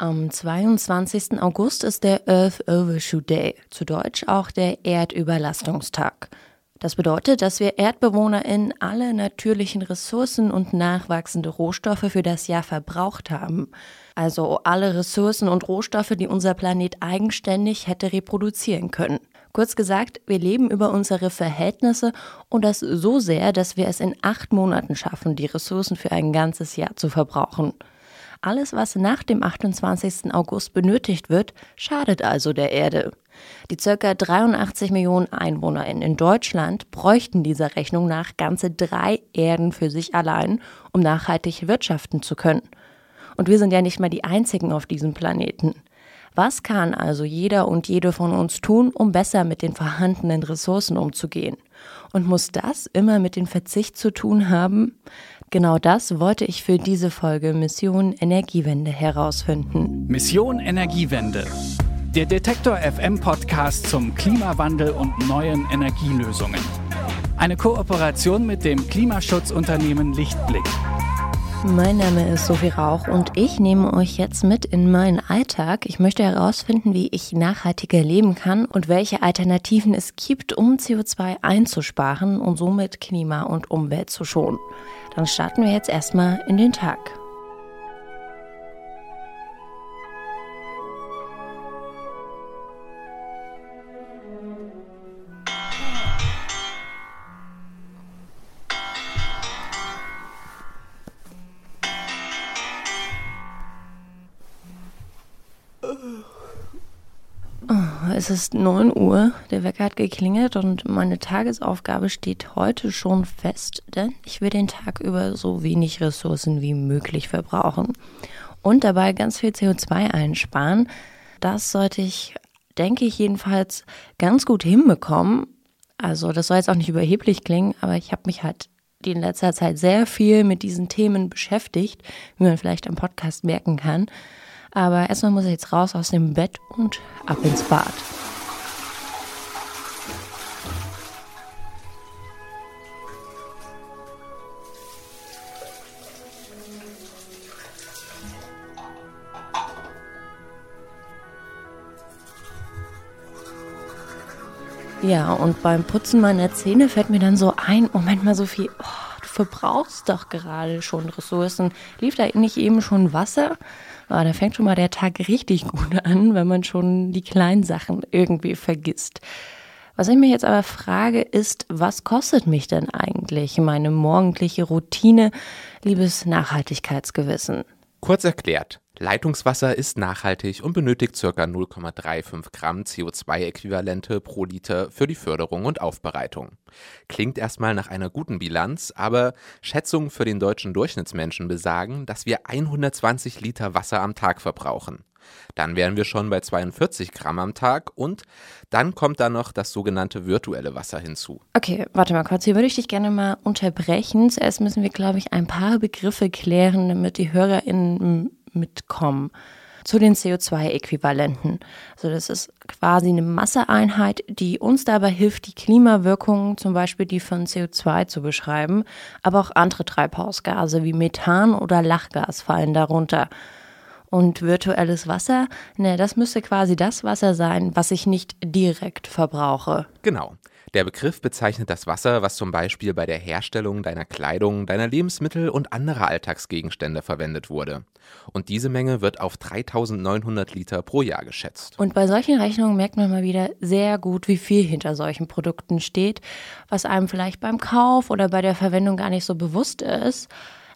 Am 22. August ist der Earth Overshoot Day, zu Deutsch auch der Erdüberlastungstag. Das bedeutet, dass wir ErdbewohnerInnen alle natürlichen Ressourcen und nachwachsende Rohstoffe für das Jahr verbraucht haben. Also alle Ressourcen und Rohstoffe, die unser Planet eigenständig hätte reproduzieren können. Kurz gesagt, wir leben über unsere Verhältnisse und das so sehr, dass wir es in acht Monaten schaffen, die Ressourcen für ein ganzes Jahr zu verbrauchen. Alles, was nach dem 28. August benötigt wird, schadet also der Erde. Die ca. 83 Millionen EinwohnerInnen in Deutschland bräuchten dieser Rechnung nach ganze drei Erden für sich allein, um nachhaltig wirtschaften zu können. Und wir sind ja nicht mal die Einzigen auf diesem Planeten. Was kann also jeder und jede von uns tun, um besser mit den vorhandenen Ressourcen umzugehen? Und muss das immer mit dem Verzicht zu tun haben? Genau das wollte ich für diese Folge Mission Energiewende herausfinden. Mission Energiewende. Der Detektor FM Podcast zum Klimawandel und neuen Energielösungen. Eine Kooperation mit dem Klimaschutzunternehmen Lichtblick. Mein Name ist Sophie Rauch und ich nehme euch jetzt mit in meinen Alltag. Ich möchte herausfinden, wie ich nachhaltiger leben kann und welche Alternativen es gibt, um CO2 einzusparen und somit Klima und Umwelt zu schonen. Dann starten wir jetzt erstmal in den Tag. Es ist 9 Uhr, der Wecker hat geklingelt und meine Tagesaufgabe steht heute schon fest, denn ich will den Tag über so wenig Ressourcen wie möglich verbrauchen und dabei ganz viel CO2 einsparen. Das sollte ich, denke ich jedenfalls, ganz gut hinbekommen. Also das soll jetzt auch nicht überheblich klingen, aber ich habe mich halt in letzter Zeit sehr viel mit diesen Themen beschäftigt, wie man vielleicht am Podcast merken kann. Aber erstmal muss ich jetzt raus aus dem Bett und ab ins Bad. Ja, und beim Putzen meiner Zähne fällt mir dann so ein, Moment mal, Sophie, oh, verbrauchst doch gerade schon Ressourcen. Lief da nicht eben schon Wasser? Oh, da fängt schon mal der Tag richtig gut an, wenn man schon die kleinen Sachen irgendwie vergisst. Was ich mir jetzt aber frage, ist, was kostet mich denn eigentlich meine morgendliche Routine, liebes Nachhaltigkeitsgewissen? Kurz erklärt, Leitungswasser ist nachhaltig und benötigt ca. 0,35 Gramm CO2-Äquivalente pro Liter für die Förderung und Aufbereitung. Klingt erstmal nach einer guten Bilanz, aber Schätzungen für den deutschen Durchschnittsmenschen besagen, dass wir 120 Liter Wasser am Tag verbrauchen. Dann wären wir schon bei 42 Gramm am Tag und dann kommt da noch das sogenannte virtuelle Wasser hinzu. Okay, warte mal kurz, hier würde ich dich gerne mal unterbrechen. Zuerst müssen wir, glaube ich, ein paar Begriffe klären, damit die HörerInnen mitkommen zu den CO2-Äquivalenten. Also das ist quasi eine Masseeinheit, die uns dabei hilft, die Klimawirkungen, zum Beispiel die von CO2 zu beschreiben, aber auch andere Treibhausgase wie Methan oder Lachgas fallen darunter. Und virtuelles Wasser, ne, das müsste quasi das Wasser sein, was ich nicht direkt verbrauche. Genau. Der Begriff bezeichnet das Wasser, was zum Beispiel bei der Herstellung deiner Kleidung, deiner Lebensmittel und anderer Alltagsgegenstände verwendet wurde. Und diese Menge wird auf 3900 Liter pro Jahr geschätzt. Und bei solchen Rechnungen merkt man mal wieder sehr gut, wie viel hinter solchen Produkten steht, was einem vielleicht beim Kauf oder bei der Verwendung gar nicht so bewusst ist.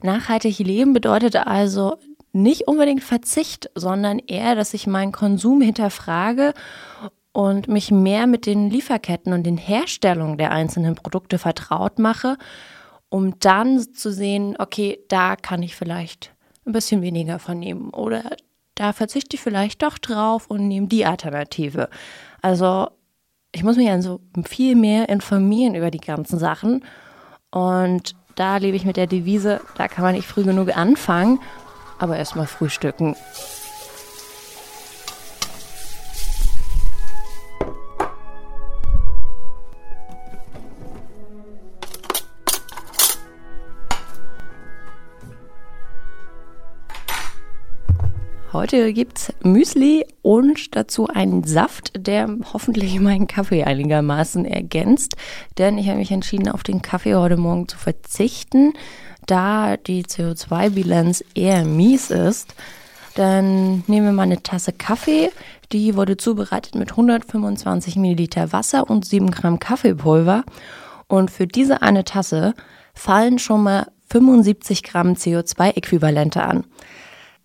Nachhaltig leben bedeutet also nicht unbedingt Verzicht, sondern eher, dass ich meinen Konsum hinterfrage und mich mehr mit den Lieferketten und den Herstellungen der einzelnen Produkte vertraut mache, um dann zu sehen, okay, da kann ich vielleicht ein bisschen weniger von nehmen oder da verzichte ich vielleicht doch drauf und nehme die Alternative. Also ich muss mich also viel mehr informieren über die ganzen Sachen und da lebe ich mit der Devise, da kann man nicht früh genug anfangen, aber erstmal frühstücken. Heute gibt's Müsli und dazu einen Saft, der hoffentlich meinen Kaffee einigermaßen ergänzt. Denn ich habe mich entschieden, auf den Kaffee heute Morgen zu verzichten, da die CO2-Bilanz eher mies ist. Dann nehmen wir mal eine Tasse Kaffee. Die wurde zubereitet mit 125 Milliliter Wasser und 7 Gramm Kaffeepulver. Und für diese eine Tasse fallen schon mal 75 Gramm CO2-Äquivalente an.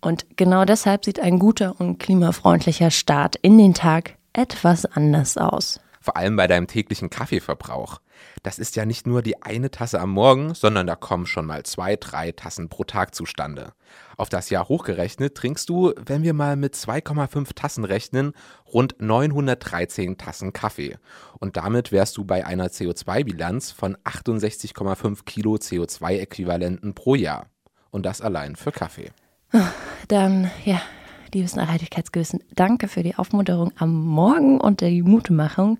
Und genau deshalb sieht ein guter und klimafreundlicher Start in den Tag etwas anders aus. Vor allem bei deinem täglichen Kaffeeverbrauch. Das ist ja nicht nur die eine Tasse am Morgen, sondern da kommen schon mal zwei, drei Tassen pro Tag zustande. Auf das Jahr hochgerechnet trinkst du, wenn wir mal mit 2,5 Tassen rechnen, rund 913 Tassen Kaffee. Und damit wärst du bei einer CO2-Bilanz von 68,5 Kilo CO2-Äquivalenten pro Jahr. Und das allein für Kaffee. Dann, ja, liebes Nachhaltigkeitsgewissen, danke für die Aufmunterung am Morgen und die Mutmachung.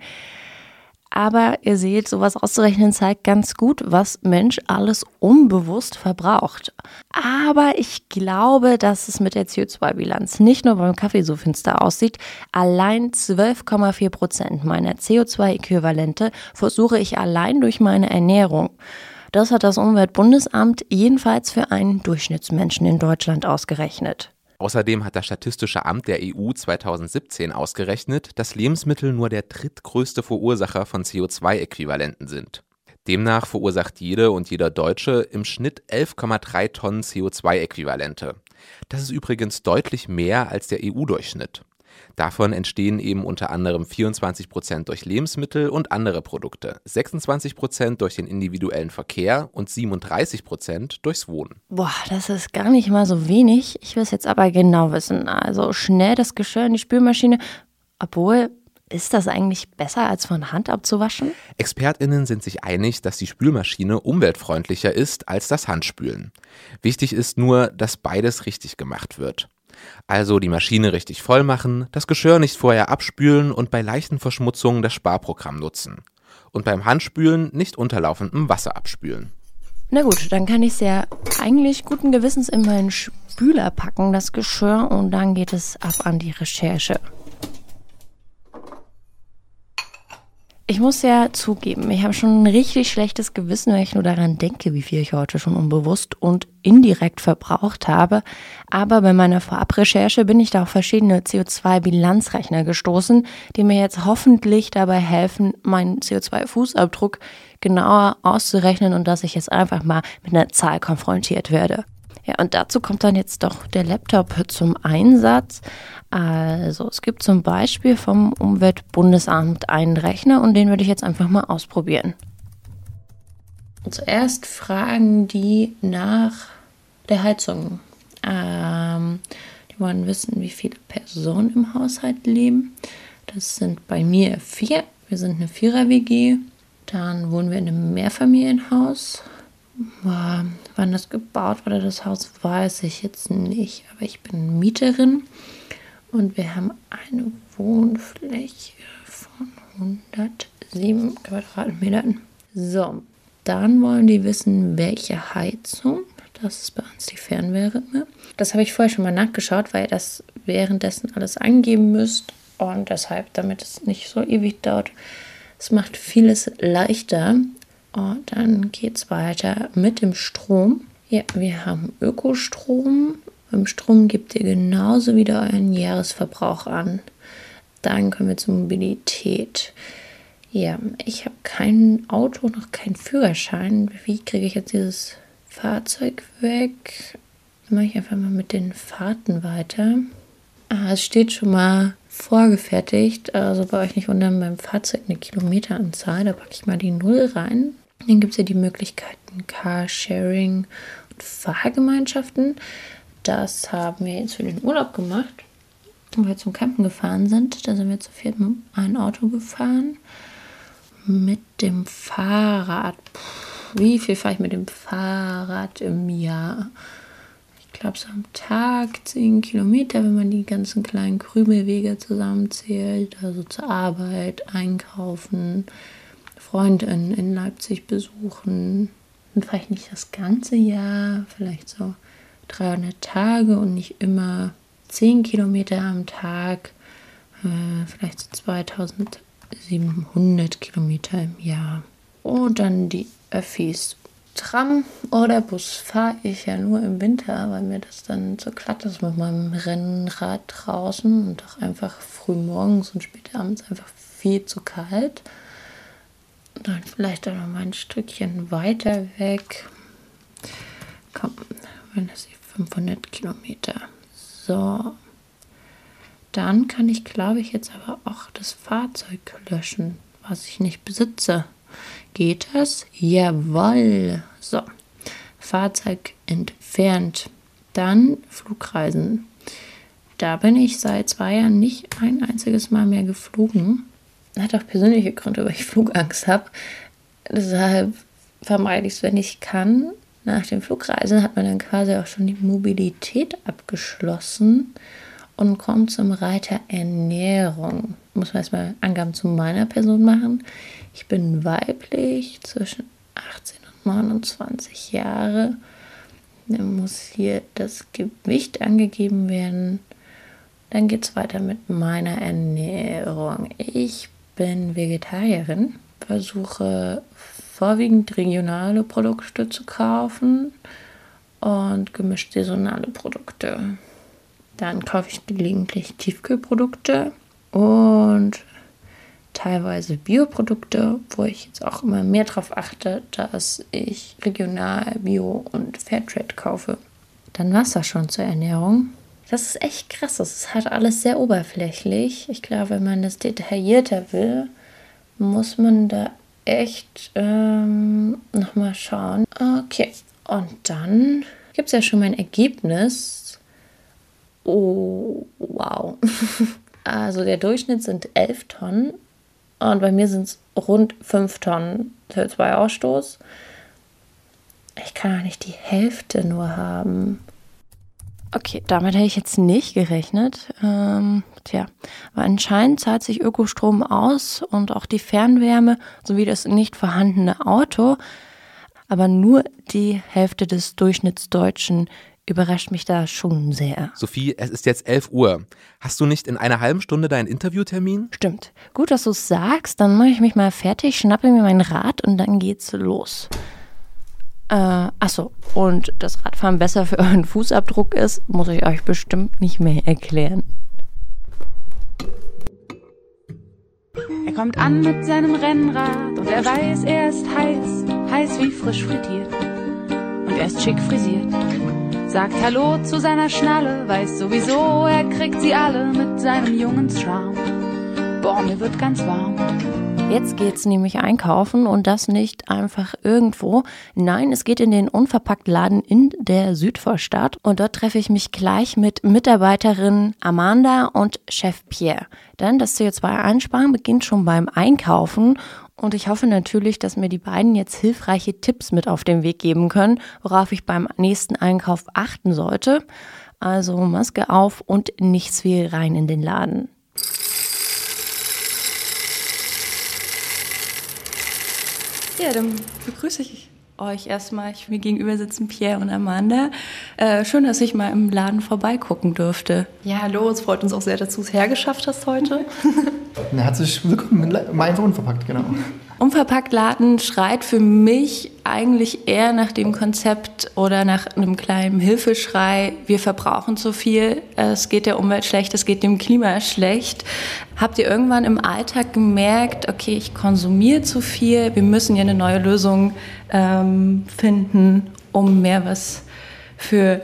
Aber ihr seht, sowas auszurechnen zeigt ganz gut, was Mensch alles unbewusst verbraucht. Aber ich glaube, dass es mit der CO2-Bilanz nicht nur beim Kaffee so finster aussieht. Allein 12,4 Prozent meiner CO2-Äquivalente versuche ich allein durch meine Ernährung. Das hat das Umweltbundesamt jedenfalls für einen Durchschnittsmenschen in Deutschland ausgerechnet. Außerdem hat das Statistische Amt der EU 2017 ausgerechnet, dass Lebensmittel nur der drittgrößte Verursacher von CO2-Äquivalenten sind. Demnach verursacht jede und jeder Deutsche im Schnitt 11,3 Tonnen CO2-Äquivalente. Das ist übrigens deutlich mehr als der EU-Durchschnitt. Davon entstehen eben unter anderem 24 Prozent durch Lebensmittel und andere Produkte, 26 Prozent durch den individuellen Verkehr und 37 Prozent durchs Wohnen. Boah, das ist gar nicht mal so wenig. Ich will es jetzt aber genau wissen. Also schnell das Geschirr in die Spülmaschine, obwohl ist das eigentlich besser, als von Hand abzuwaschen? ExpertInnen sind sich einig, dass die Spülmaschine umweltfreundlicher ist als das Handspülen. Wichtig ist nur, dass beides richtig gemacht wird. Also die Maschine richtig voll machen, das Geschirr nicht vorher abspülen und bei leichten Verschmutzungen das Sparprogramm nutzen. Und beim Handspülen nicht unterlaufendem Wasser abspülen. Na gut, dann kann ich es ja eigentlich guten Gewissens in meinen Spüler packen, das Geschirr, und dann geht es ab an die Recherche. Ich muss ja zugeben, ich habe schon ein richtig schlechtes Gewissen, wenn ich nur daran denke, wie viel ich heute schon unbewusst und indirekt verbraucht habe. Aber bei meiner Vorabrecherche bin ich da auf verschiedene CO2-Bilanzrechner gestoßen, die mir jetzt hoffentlich dabei helfen, meinen CO2-Fußabdruck genauer auszurechnen und dass ich jetzt einfach mal mit einer Zahl konfrontiert werde. Ja, und dazu kommt dann jetzt doch der Laptop zum Einsatz. Also es gibt zum Beispiel vom Umweltbundesamt einen Rechner und den würde ich jetzt einfach mal ausprobieren. Zuerst fragen die nach der Heizung. Ähm, die wollen wissen, wie viele Personen im Haushalt leben. Das sind bei mir vier. Wir sind eine Vierer-WG. Dann wohnen wir in einem Mehrfamilienhaus. Boah, wann das gebaut wurde, das Haus, weiß ich jetzt nicht. Aber ich bin Mieterin und wir haben eine Wohnfläche von 107 Quadratmetern. So, dann wollen die wissen, welche Heizung. Das ist bei uns die Fernwärme. Das habe ich vorher schon mal nachgeschaut, weil ihr das währenddessen alles angeben müsst. Und deshalb, damit es nicht so ewig dauert, es macht vieles leichter. Und dann geht es weiter mit dem Strom. Ja, wir haben Ökostrom. Beim Strom gebt ihr genauso wieder euren Jahresverbrauch an. Dann kommen wir zur Mobilität. Ja, ich habe kein Auto, noch keinen Führerschein. Wie kriege ich jetzt dieses Fahrzeug weg? Mache ich einfach mal mit den Fahrten weiter. Ah, es steht schon mal vorgefertigt. Also bei euch nicht unter meinem Fahrzeug eine Kilometeranzahl. Da packe ich mal die Null rein. Dann gibt es ja die Möglichkeiten Carsharing und Fahrgemeinschaften. Das haben wir jetzt für den Urlaub gemacht, wo wir zum Campen gefahren sind. Da sind wir zu viert mit einem Auto gefahren. Mit dem Fahrrad. Puh, wie viel fahre ich mit dem Fahrrad im Jahr? Ich glaube, so am Tag 10 Kilometer, wenn man die ganzen kleinen Krümelwege zusammenzählt. Also zur Arbeit, einkaufen, Freundinnen in Leipzig besuchen. Und vielleicht nicht das ganze Jahr, vielleicht so 300 Tage und nicht immer 10 Kilometer am Tag, äh, vielleicht so 2700 Kilometer im Jahr. Und dann die Öffis. Tram oder Bus fahre ich ja nur im Winter, weil mir das dann zu glatt ist mit meinem Rennrad draußen und auch einfach früh morgens und spät abends einfach viel zu kalt. Dann vielleicht auch noch mal ein Stückchen weiter weg. Komm, wenn das 500 Kilometer. So. Dann kann ich, glaube ich, jetzt aber auch das Fahrzeug löschen, was ich nicht besitze. Geht das? Jawoll. So. Fahrzeug entfernt. Dann Flugreisen. Da bin ich seit zwei Jahren nicht ein einziges Mal mehr geflogen. Hat auch persönliche Gründe, weil ich Flugangst habe. Deshalb vermeide ich es, wenn ich kann. Nach den Flugreisen hat man dann quasi auch schon die Mobilität abgeschlossen und kommt zum Reiter Ernährung. Muss man erstmal Angaben zu meiner Person machen. Ich bin weiblich, zwischen 18 und 29 Jahre. Dann muss hier das Gewicht angegeben werden. Dann geht es weiter mit meiner Ernährung. Ich bin Vegetarierin, versuche vorwiegend regionale Produkte zu kaufen und gemischt saisonale Produkte. Dann kaufe ich gelegentlich Tiefkühlprodukte und teilweise Bioprodukte, wo ich jetzt auch immer mehr darauf achte, dass ich regional, bio und Fairtrade kaufe. Dann war es das schon zur Ernährung. Das ist echt krass. Das ist halt alles sehr oberflächlich. Ich glaube, wenn man das detaillierter will, muss man da echt ähm, nochmal schauen. Okay, und dann gibt es ja schon mein Ergebnis. Oh, wow. also der Durchschnitt sind 11 Tonnen und bei mir sind es rund 5 Tonnen CO2-Ausstoß. Ich kann doch nicht die Hälfte nur haben. Okay, damit hätte ich jetzt nicht gerechnet. Ähm, tja, aber anscheinend zahlt sich Ökostrom aus und auch die Fernwärme sowie das nicht vorhandene Auto. Aber nur die Hälfte des Durchschnittsdeutschen überrascht mich da schon sehr. Sophie, es ist jetzt 11 Uhr. Hast du nicht in einer halben Stunde deinen Interviewtermin? Stimmt. Gut, dass du es sagst. Dann mache ich mich mal fertig, schnappe mir mein Rad und dann geht's los. Äh, achso, und dass Radfahren besser für euren Fußabdruck ist, muss ich euch bestimmt nicht mehr erklären. Er kommt an mit seinem Rennrad und er weiß, er ist heiß, heiß wie frisch frittiert. Und er ist schick frisiert. Sagt Hallo zu seiner Schnalle, weiß sowieso, er kriegt sie alle mit seinem Jungenscharme. Boah, mir wird ganz warm. Jetzt geht's nämlich einkaufen und das nicht einfach irgendwo. Nein, es geht in den Unverpacktladen in der Südvorstadt und dort treffe ich mich gleich mit Mitarbeiterin Amanda und Chef Pierre. Denn das CO2-Einsparen beginnt schon beim Einkaufen und ich hoffe natürlich, dass mir die beiden jetzt hilfreiche Tipps mit auf den Weg geben können, worauf ich beim nächsten Einkauf achten sollte. Also Maske auf und nichts wie rein in den Laden. Ja, dann begrüße ich euch erstmal. Ich, mir gegenüber sitzen Pierre und Amanda. Äh, schön, dass ich mal im Laden vorbeigucken durfte. Ja, hallo, es freut uns auch sehr, dass du es hergeschafft hast heute. Herzlich willkommen, mal einfach unverpackt, genau. Unverpackt Laden schreit für mich eigentlich eher nach dem Konzept oder nach einem kleinen Hilfeschrei, wir verbrauchen zu viel, es geht der Umwelt schlecht, es geht dem Klima schlecht. Habt ihr irgendwann im Alltag gemerkt, okay, ich konsumiere zu viel, wir müssen ja eine neue Lösung ähm, finden, um mehr was für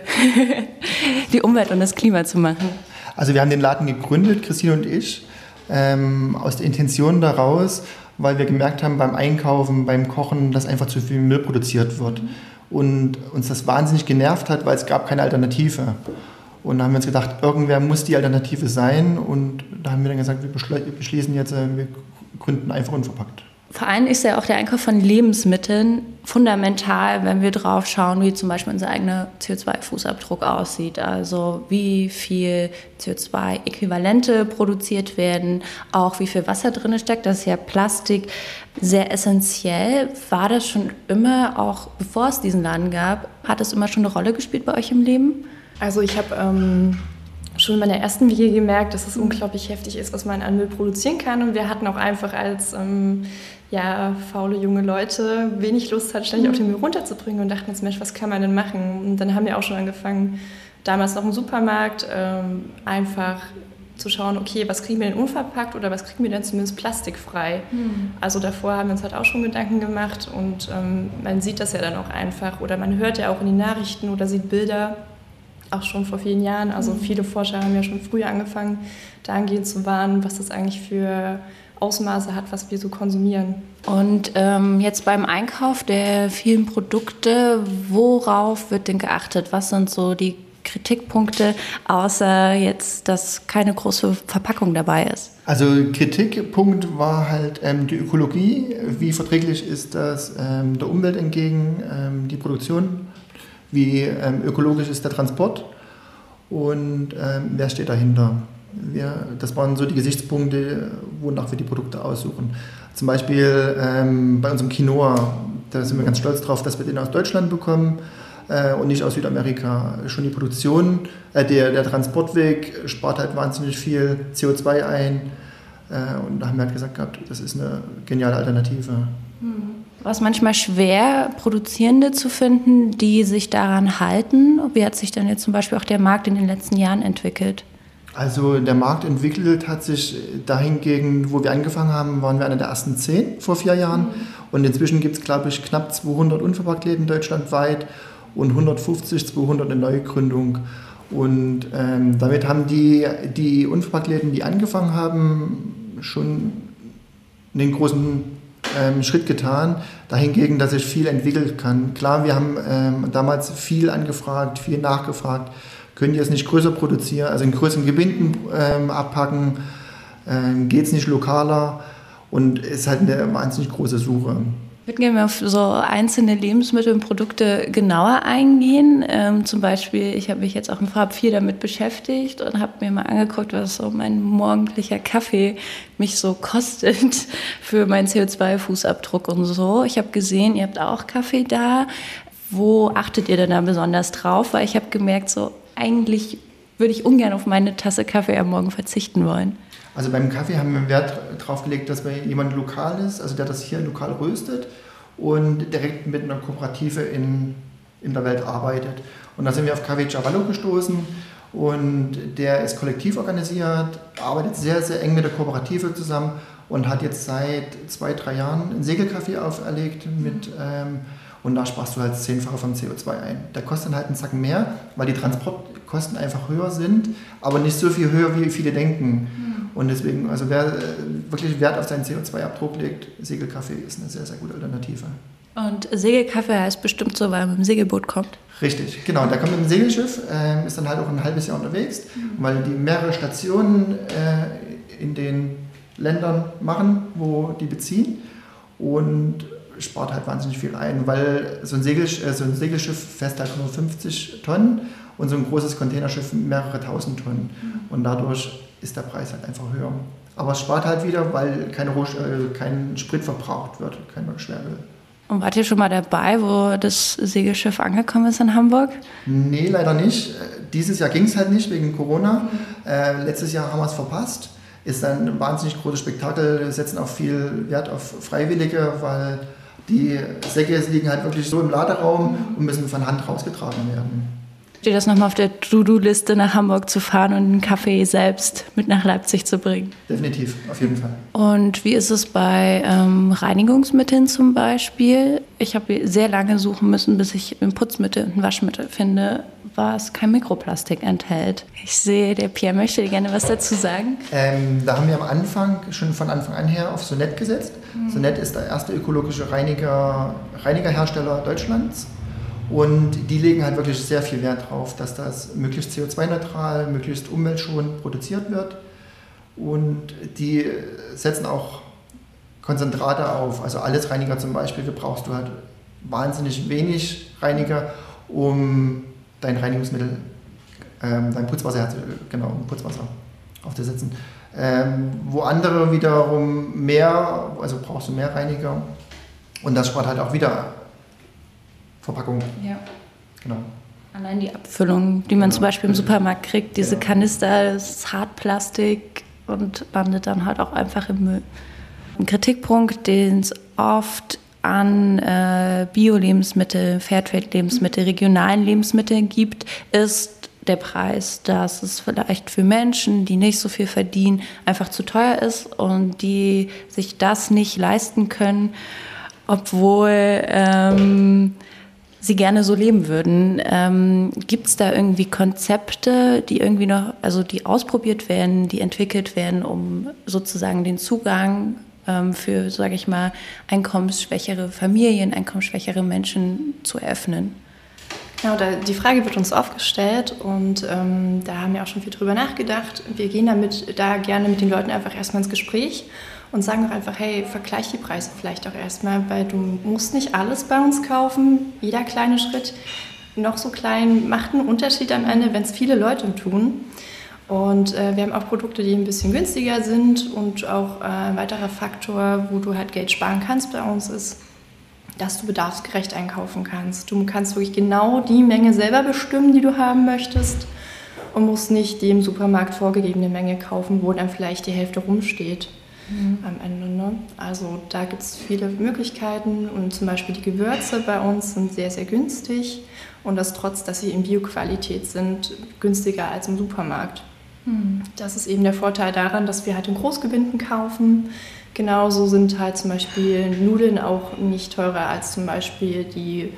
die Umwelt und das Klima zu machen? Also wir haben den Laden gegründet, Christine und ich, ähm, aus der Intention daraus, weil wir gemerkt haben beim Einkaufen, beim Kochen, dass einfach zu viel Müll produziert wird. Und uns das wahnsinnig genervt hat, weil es gab keine Alternative. Und da haben wir uns gedacht, irgendwer muss die Alternative sein. Und da haben wir dann gesagt, wir beschließen jetzt, äh, wir gründen einfach unverpackt. Vor allem ist ja auch der Einkauf von Lebensmitteln fundamental, wenn wir drauf schauen, wie zum Beispiel unser eigener CO2-Fußabdruck aussieht. Also wie viel CO2-Äquivalente produziert werden, auch wie viel Wasser drin steckt. Das ist ja Plastik sehr essentiell. War das schon immer, auch bevor es diesen Laden gab, hat das immer schon eine Rolle gespielt bei euch im Leben? Also ich habe ähm, schon in meiner ersten Wiege gemerkt, dass es unglaublich heftig ist, was man an Müll produzieren kann. Und wir hatten auch einfach als ähm, ja, faule junge Leute wenig Lust, halt ständig auch den Müll runterzubringen und dachten jetzt, Mensch, was kann man denn machen? Und dann haben wir auch schon angefangen, damals noch im Supermarkt, ähm, einfach zu schauen, okay, was kriegen wir denn unverpackt oder was kriegen wir denn zumindest plastikfrei? Mhm. Also davor haben wir uns halt auch schon Gedanken gemacht und ähm, man sieht das ja dann auch einfach oder man hört ja auch in den Nachrichten oder sieht Bilder, auch schon vor vielen Jahren. Also mhm. viele Forscher haben ja schon früher angefangen, dahingehend zu warnen, was das eigentlich für Ausmaße hat, was wir so konsumieren. Und ähm, jetzt beim Einkauf der vielen Produkte, worauf wird denn geachtet? Was sind so die Kritikpunkte, außer jetzt, dass keine große Verpackung dabei ist? Also Kritikpunkt war halt ähm, die Ökologie. Wie verträglich ist das ähm, der Umwelt entgegen, ähm, die Produktion? Wie ähm, ökologisch ist der Transport? Und ähm, wer steht dahinter? Wir, das waren so die Gesichtspunkte, wonach wir die Produkte aussuchen. Zum Beispiel ähm, bei unserem Quinoa, da sind wir ganz stolz drauf, dass wir den aus Deutschland bekommen äh, und nicht aus Südamerika. Schon die Produktion, äh, der, der Transportweg spart halt wahnsinnig viel CO2 ein. Äh, und da haben wir halt gesagt gehabt, das ist eine geniale Alternative. War es manchmal schwer, Produzierende zu finden, die sich daran halten? Wie hat sich dann jetzt zum Beispiel auch der Markt in den letzten Jahren entwickelt? Also der Markt entwickelt hat sich dahingegen, wo wir angefangen haben, waren wir einer der ersten zehn vor vier Jahren. Mhm. Und inzwischen gibt es, glaube ich, knapp 200 Unverpacktläden deutschlandweit und 150, 200 in Neugründung. Und ähm, damit haben die, die Unverpacktläden, die angefangen haben, schon einen großen ähm, Schritt getan, dahingegen, dass sich viel entwickeln kann. Klar, wir haben ähm, damals viel angefragt, viel nachgefragt. Können die es nicht größer produzieren, also in größeren Gebinden ähm, abpacken? Ähm, Geht es nicht lokaler? Und ist halt eine wahnsinnig große Suche. Ich würde gerne auf so einzelne Lebensmittel und Produkte genauer eingehen. Ähm, zum Beispiel, ich habe mich jetzt auch im Farb 4 damit beschäftigt und habe mir mal angeguckt, was so mein morgendlicher Kaffee mich so kostet für meinen CO2-Fußabdruck und so. Ich habe gesehen, ihr habt auch Kaffee da. Wo achtet ihr denn da besonders drauf? Weil ich habe gemerkt, so eigentlich würde ich ungern auf meine Tasse Kaffee am Morgen verzichten wollen. Also beim Kaffee haben wir Wert darauf gelegt, dass jemand lokal ist, also der das hier lokal röstet und direkt mit einer Kooperative in, in der Welt arbeitet. Und da sind wir auf Kaffee Cavallo gestoßen und der ist kollektiv organisiert, arbeitet sehr, sehr eng mit der Kooperative zusammen und hat jetzt seit zwei, drei Jahren einen Segelkaffee auferlegt mit ähm, und da sparst du halt zehnfache vom CO2 ein. Der kostet dann halt einen Zack mehr, weil die Transportkosten einfach höher sind, aber nicht so viel höher, wie viele denken. Mhm. Und deswegen, also wer äh, wirklich Wert auf seinen CO2-Abdruck legt, Segelkaffee ist eine sehr, sehr gute Alternative. Und Segelkaffee heißt bestimmt so, weil man mit dem Segelboot kommt. Richtig, genau. Der kommt mit dem Segelschiff, äh, ist dann halt auch ein halbes Jahr unterwegs, mhm. weil die mehrere Stationen äh, in den Ländern machen, wo die beziehen. Und spart halt wahnsinnig viel ein, weil so ein, Segel, äh, so ein Segelschiff fährt halt nur 50 Tonnen und so ein großes Containerschiff mehrere tausend Tonnen. Mhm. Und dadurch ist der Preis halt einfach höher. Aber es spart halt wieder, weil keine äh, kein Sprit verbraucht wird, kein Schweröl. Und wart ihr schon mal dabei, wo das Segelschiff angekommen ist in Hamburg? Nee, leider nicht. Dieses Jahr ging es halt nicht wegen Corona. Mhm. Äh, letztes Jahr haben wir es verpasst. Ist ein wahnsinnig großes Spektakel. Wir setzen auch viel Wert auf Freiwillige, weil die Säcke liegen halt wirklich so im Laderaum und müssen von Hand rausgetragen werden. Steht das nochmal auf der To-Do-Liste, nach Hamburg zu fahren und einen Kaffee selbst mit nach Leipzig zu bringen? Definitiv, auf jeden Fall. Und wie ist es bei ähm, Reinigungsmitteln zum Beispiel? Ich habe sehr lange suchen müssen, bis ich ein Putzmittel und ein Waschmittel finde, was kein Mikroplastik enthält. Ich sehe, der Pierre möchte gerne was dazu sagen. Ähm, da haben wir am Anfang, schon von Anfang an her, auf Sonet gesetzt. Mhm. Sonet ist der erste ökologische Reiniger, Reinigerhersteller Deutschlands. Und die legen halt wirklich sehr viel Wert darauf, dass das möglichst CO2-neutral, möglichst umweltschonend produziert wird. Und die setzen auch Konzentrate auf. Also alles Reiniger zum Beispiel, da brauchst du halt wahnsinnig wenig Reiniger, um dein Reinigungsmittel, ähm, dein Putzwasser, genau, Putzwasser aufzusetzen. Ähm, wo andere wiederum mehr, also brauchst du mehr Reiniger. Und das spart halt auch wieder Verpackung. Ja. Genau. Allein die Abfüllung, die man zum Beispiel im Supermarkt kriegt, diese Kanister, das ist Hartplastik und landet dann halt auch einfach im Müll. Ein Kritikpunkt, den es oft an äh, Bio-Lebensmittel, Fairtrade-Lebensmittel, regionalen Lebensmitteln gibt, ist der Preis, dass es vielleicht für Menschen, die nicht so viel verdienen, einfach zu teuer ist und die sich das nicht leisten können, obwohl ähm, sie gerne so leben würden. Ähm, Gibt es da irgendwie Konzepte, die irgendwie noch, also die ausprobiert werden, die entwickelt werden, um sozusagen den Zugang für, sage ich mal, einkommensschwächere Familien, einkommensschwächere Menschen zu eröffnen? Genau, da, die Frage wird uns oft gestellt und ähm, da haben wir auch schon viel drüber nachgedacht. Wir gehen damit da gerne mit den Leuten einfach erstmal ins Gespräch und sagen doch einfach, hey, vergleich die Preise vielleicht auch erstmal, weil du musst nicht alles bei uns kaufen. Jeder kleine Schritt, noch so klein, macht einen Unterschied am Ende, wenn es viele Leute tun. Und äh, wir haben auch Produkte, die ein bisschen günstiger sind und auch äh, ein weiterer Faktor, wo du halt Geld sparen kannst bei uns ist, dass du bedarfsgerecht einkaufen kannst. Du kannst wirklich genau die Menge selber bestimmen, die du haben möchtest und musst nicht die im Supermarkt vorgegebene Menge kaufen, wo dann vielleicht die Hälfte rumsteht mhm. am Ende. Ne? Also da gibt es viele Möglichkeiten und zum Beispiel die Gewürze bei uns sind sehr, sehr günstig und das trotz, dass sie in Bioqualität sind, günstiger als im Supermarkt. Mhm. Das ist eben der Vorteil daran, dass wir halt in Großgebinden kaufen. Genauso sind halt zum Beispiel Nudeln auch nicht teurer als zum Beispiel die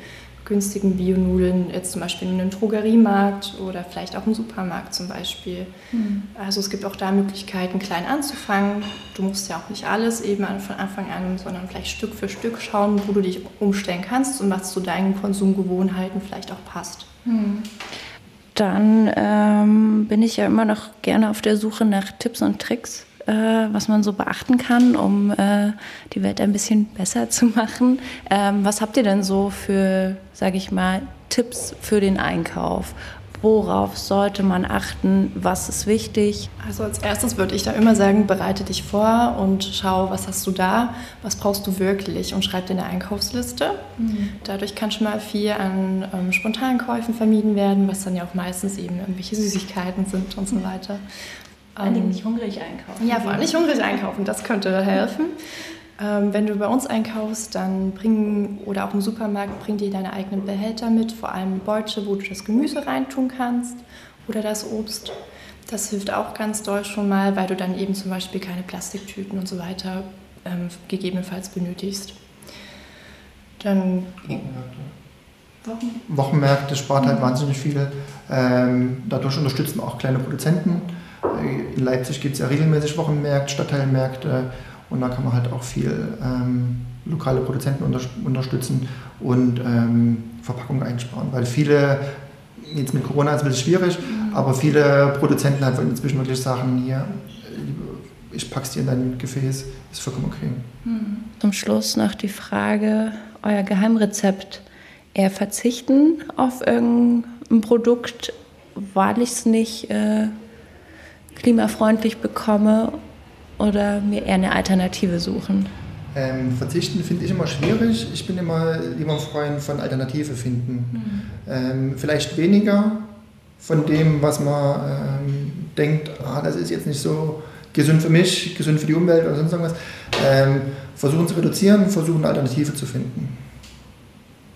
günstigen Bionudeln, jetzt zum Beispiel in einem Drogeriemarkt oder vielleicht auch im Supermarkt zum Beispiel. Mhm. Also es gibt auch da Möglichkeiten, klein anzufangen. Du musst ja auch nicht alles eben von Anfang an, sondern vielleicht Stück für Stück schauen, wo du dich umstellen kannst und was zu deinen Konsumgewohnheiten vielleicht auch passt. Mhm. Dann ähm, bin ich ja immer noch gerne auf der Suche nach Tipps und Tricks äh, was man so beachten kann, um äh, die Welt ein bisschen besser zu machen. Ähm, was habt ihr denn so für, sage ich mal, Tipps für den Einkauf? Worauf sollte man achten? Was ist wichtig? Also als erstes würde ich da immer sagen, bereite dich vor und schau, was hast du da, was brauchst du wirklich und schreib dir eine Einkaufsliste. Mhm. Dadurch kann schon mal viel an ähm, Spontankäufen vermieden werden, was dann ja auch meistens eben irgendwelche Süßigkeiten sind und so weiter. Vor allem nicht hungrig einkaufen. Ja, vor allem nicht hungrig einkaufen, das könnte helfen. Ähm, wenn du bei uns einkaufst, dann bring, oder auch im Supermarkt, bring dir deine eigenen Behälter mit, vor allem Beutel, wo du das Gemüse reintun kannst oder das Obst. Das hilft auch ganz doll schon mal, weil du dann eben zum Beispiel keine Plastiktüten und so weiter ähm, gegebenenfalls benötigst. Dann Wochenmärkte. Wochenmärkte spart halt wahnsinnig viel. Ähm, dadurch unterstützen auch kleine Produzenten in Leipzig gibt es ja regelmäßig Wochenmärkte, Stadtteilmärkte und da kann man halt auch viel ähm, lokale Produzenten unter, unterstützen und ähm, Verpackung einsparen, weil viele, jetzt mit Corona ist es ein bisschen schwierig, mhm. aber viele Produzenten halt inzwischen wirklich sagen, hier, ich pack's dir in dein Gefäß, ist vollkommen okay. Mhm. Zum Schluss noch die Frage, euer Geheimrezept, eher verzichten auf irgendein Produkt, weil ich es nicht... Äh klimafreundlich bekomme oder mir eher eine Alternative suchen? Ähm, verzichten finde ich immer schwierig. Ich bin immer lieber ein Freund von Alternative finden. Mhm. Ähm, vielleicht weniger von dem, was man ähm, denkt, ah, das ist jetzt nicht so gesund für mich, gesund für die Umwelt oder sonst irgendwas. Ähm, versuchen zu reduzieren, versuchen eine Alternative zu finden.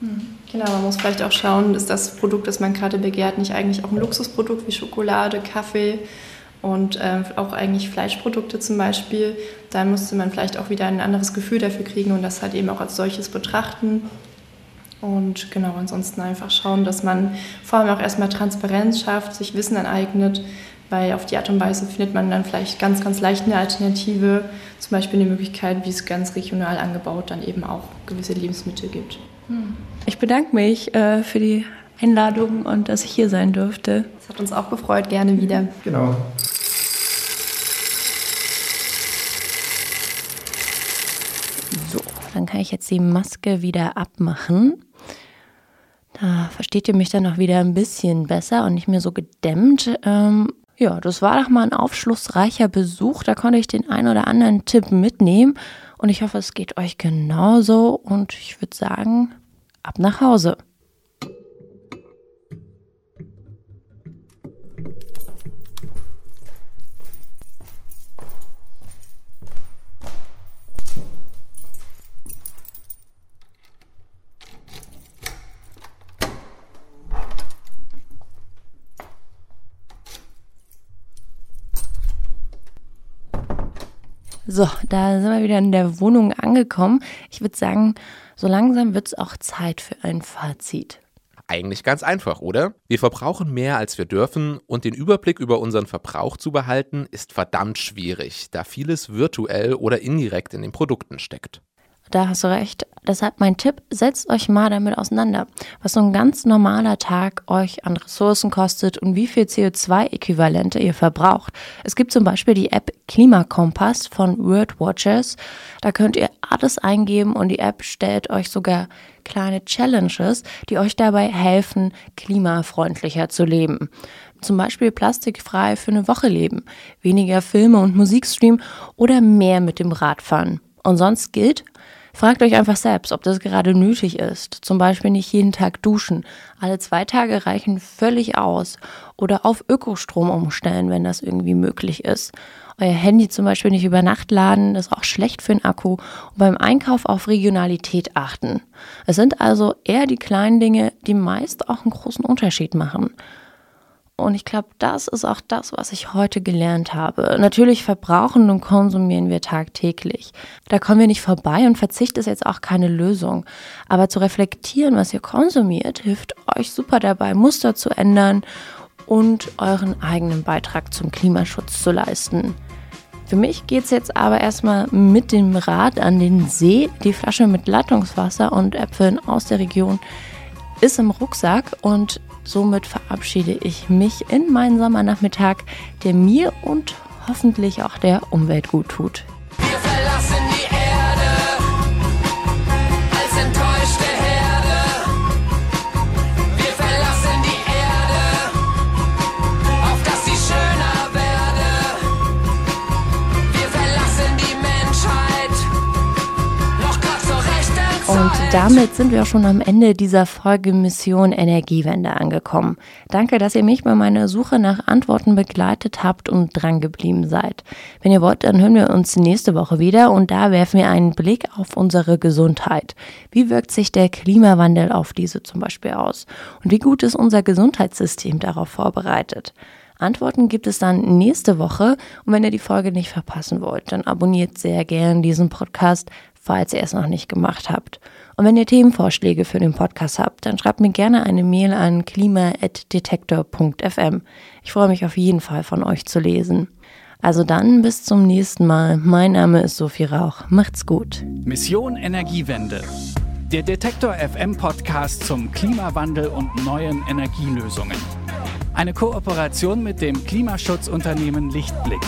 Mhm. Genau, man muss vielleicht auch schauen, ist das Produkt, das man gerade begehrt, nicht eigentlich auch ein Luxusprodukt wie Schokolade, Kaffee und äh, auch eigentlich Fleischprodukte zum Beispiel, da müsste man vielleicht auch wieder ein anderes Gefühl dafür kriegen und das halt eben auch als solches betrachten. Und genau, ansonsten einfach schauen, dass man vor allem auch erstmal Transparenz schafft, sich Wissen aneignet, weil auf die Art und Weise findet man dann vielleicht ganz, ganz leicht eine Alternative, zum Beispiel eine Möglichkeit, wie es ganz regional angebaut dann eben auch gewisse Lebensmittel gibt. Ich bedanke mich äh, für die Einladung und dass ich hier sein durfte. Das hat uns auch gefreut, gerne wieder. Genau. Dann kann ich jetzt die Maske wieder abmachen. Da versteht ihr mich dann noch wieder ein bisschen besser und nicht mehr so gedämmt. Ähm, ja, das war doch mal ein aufschlussreicher Besuch. Da konnte ich den einen oder anderen Tipp mitnehmen. Und ich hoffe, es geht euch genauso. Und ich würde sagen, ab nach Hause. So, da sind wir wieder in der Wohnung angekommen. Ich würde sagen, so langsam wird es auch Zeit für ein Fazit. Eigentlich ganz einfach, oder? Wir verbrauchen mehr, als wir dürfen und den Überblick über unseren Verbrauch zu behalten, ist verdammt schwierig, da vieles virtuell oder indirekt in den Produkten steckt. Da hast du recht. Deshalb mein Tipp, setzt euch mal damit auseinander, was so ein ganz normaler Tag euch an Ressourcen kostet und wie viel CO2-Äquivalente ihr verbraucht. Es gibt zum Beispiel die App Klimakompass von World Watchers. Da könnt ihr alles eingeben und die App stellt euch sogar kleine Challenges, die euch dabei helfen, klimafreundlicher zu leben zum Beispiel plastikfrei für eine Woche leben, weniger Filme und Musik streamen oder mehr mit dem Rad fahren. Und sonst gilt, Fragt euch einfach selbst, ob das gerade nötig ist. Zum Beispiel nicht jeden Tag duschen. Alle zwei Tage reichen völlig aus. Oder auf Ökostrom umstellen, wenn das irgendwie möglich ist. Euer Handy zum Beispiel nicht über Nacht laden, das ist auch schlecht für den Akku. Und beim Einkauf auf Regionalität achten. Es sind also eher die kleinen Dinge, die meist auch einen großen Unterschied machen. Und ich glaube, das ist auch das, was ich heute gelernt habe. Natürlich verbrauchen und konsumieren wir tagtäglich. Da kommen wir nicht vorbei und Verzicht ist jetzt auch keine Lösung. Aber zu reflektieren, was ihr konsumiert, hilft euch super dabei, Muster zu ändern und euren eigenen Beitrag zum Klimaschutz zu leisten. Für mich geht es jetzt aber erstmal mit dem Rad an den See. Die Flasche mit Leitungswasser und Äpfeln aus der Region ist im Rucksack und somit verabschiede ich mich in meinen Sommernachmittag, der mir und hoffentlich auch der Umwelt gut tut. Und damit sind wir auch schon am Ende dieser Folge Mission Energiewende angekommen. Danke, dass ihr mich bei meiner Suche nach Antworten begleitet habt und drangeblieben seid. Wenn ihr wollt, dann hören wir uns nächste Woche wieder und da werfen wir einen Blick auf unsere Gesundheit. Wie wirkt sich der Klimawandel auf diese zum Beispiel aus? Und wie gut ist unser Gesundheitssystem darauf vorbereitet? Antworten gibt es dann nächste Woche. Und wenn ihr die Folge nicht verpassen wollt, dann abonniert sehr gern diesen Podcast, falls ihr es noch nicht gemacht habt. Und wenn ihr Themenvorschläge für den Podcast habt, dann schreibt mir gerne eine Mail an klima.detektor.fm. Ich freue mich auf jeden Fall von euch zu lesen. Also dann bis zum nächsten Mal. Mein Name ist Sophie Rauch. Macht's gut. Mission Energiewende. Der Detektor FM Podcast zum Klimawandel und neuen Energielösungen. Eine Kooperation mit dem Klimaschutzunternehmen Lichtblick.